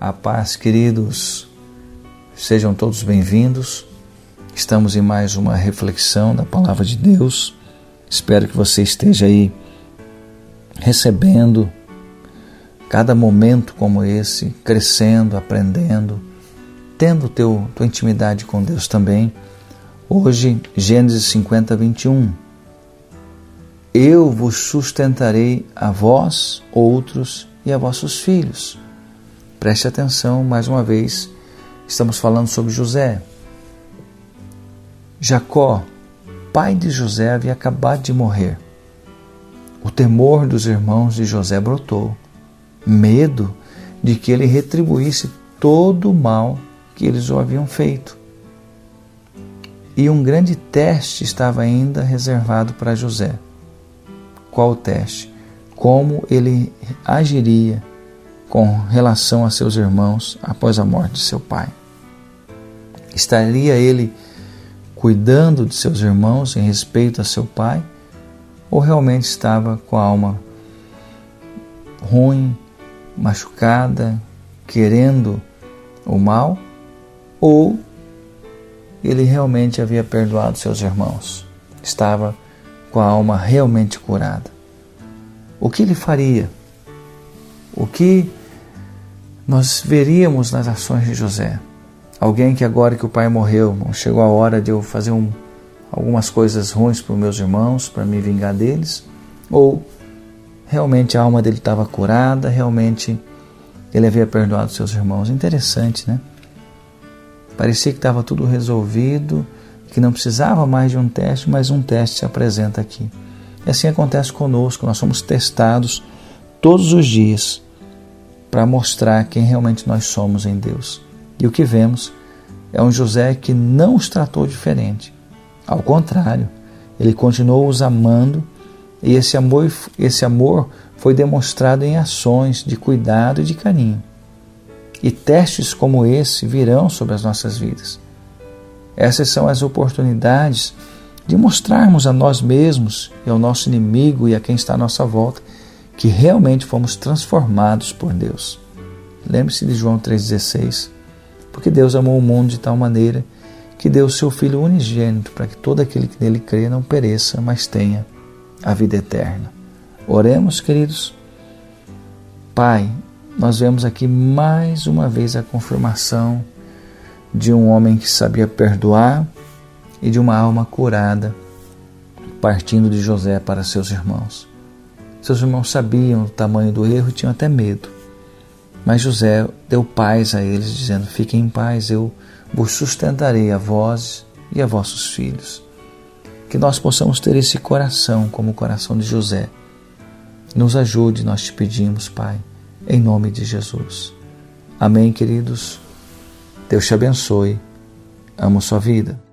A paz, queridos, sejam todos bem-vindos. Estamos em mais uma reflexão da Palavra de Deus. Espero que você esteja aí recebendo cada momento como esse, crescendo, aprendendo, tendo teu, tua intimidade com Deus também. Hoje, Gênesis 50, 21. Eu vos sustentarei a vós, outros, e a vossos filhos Preste atenção mais uma vez, estamos falando sobre José. Jacó, pai de José, havia acabado de morrer. O temor dos irmãos de José brotou, medo de que ele retribuísse todo o mal que eles o haviam feito. E um grande teste estava ainda reservado para José. Qual o teste? Como ele agiria com relação a seus irmãos após a morte de seu pai? Estaria ele cuidando de seus irmãos em respeito a seu pai? Ou realmente estava com a alma ruim, machucada, querendo o mal? Ou ele realmente havia perdoado seus irmãos? Estava com a alma realmente curada? O que ele faria? O que nós veríamos nas ações de José. Alguém que agora que o pai morreu, chegou a hora de eu fazer um, algumas coisas ruins para os meus irmãos, para me vingar deles, ou realmente a alma dele estava curada, realmente ele havia perdoado seus irmãos. Interessante, né? Parecia que estava tudo resolvido, que não precisava mais de um teste, mas um teste se apresenta aqui. E assim acontece conosco, nós somos testados todos os dias para mostrar quem realmente nós somos em Deus. E o que vemos é um José que não os tratou diferente. Ao contrário, ele continuou os amando e esse amor, esse amor foi demonstrado em ações de cuidado e de carinho. E testes como esse virão sobre as nossas vidas. Essas são as oportunidades de mostrarmos a nós mesmos e ao nosso inimigo e a quem está à nossa volta que realmente fomos transformados por Deus. Lembre-se de João 3,16. Porque Deus amou o mundo de tal maneira que deu o seu Filho unigênito para que todo aquele que nele crê não pereça, mas tenha a vida eterna. Oremos, queridos. Pai, nós vemos aqui mais uma vez a confirmação de um homem que sabia perdoar e de uma alma curada, partindo de José para seus irmãos. Seus irmãos sabiam o tamanho do erro e tinham até medo. Mas José deu paz a eles, dizendo: Fiquem em paz, eu vos sustentarei a vós e a vossos filhos. Que nós possamos ter esse coração como o coração de José. Nos ajude, nós te pedimos, Pai, em nome de Jesus. Amém, queridos. Deus te abençoe. Amo sua vida.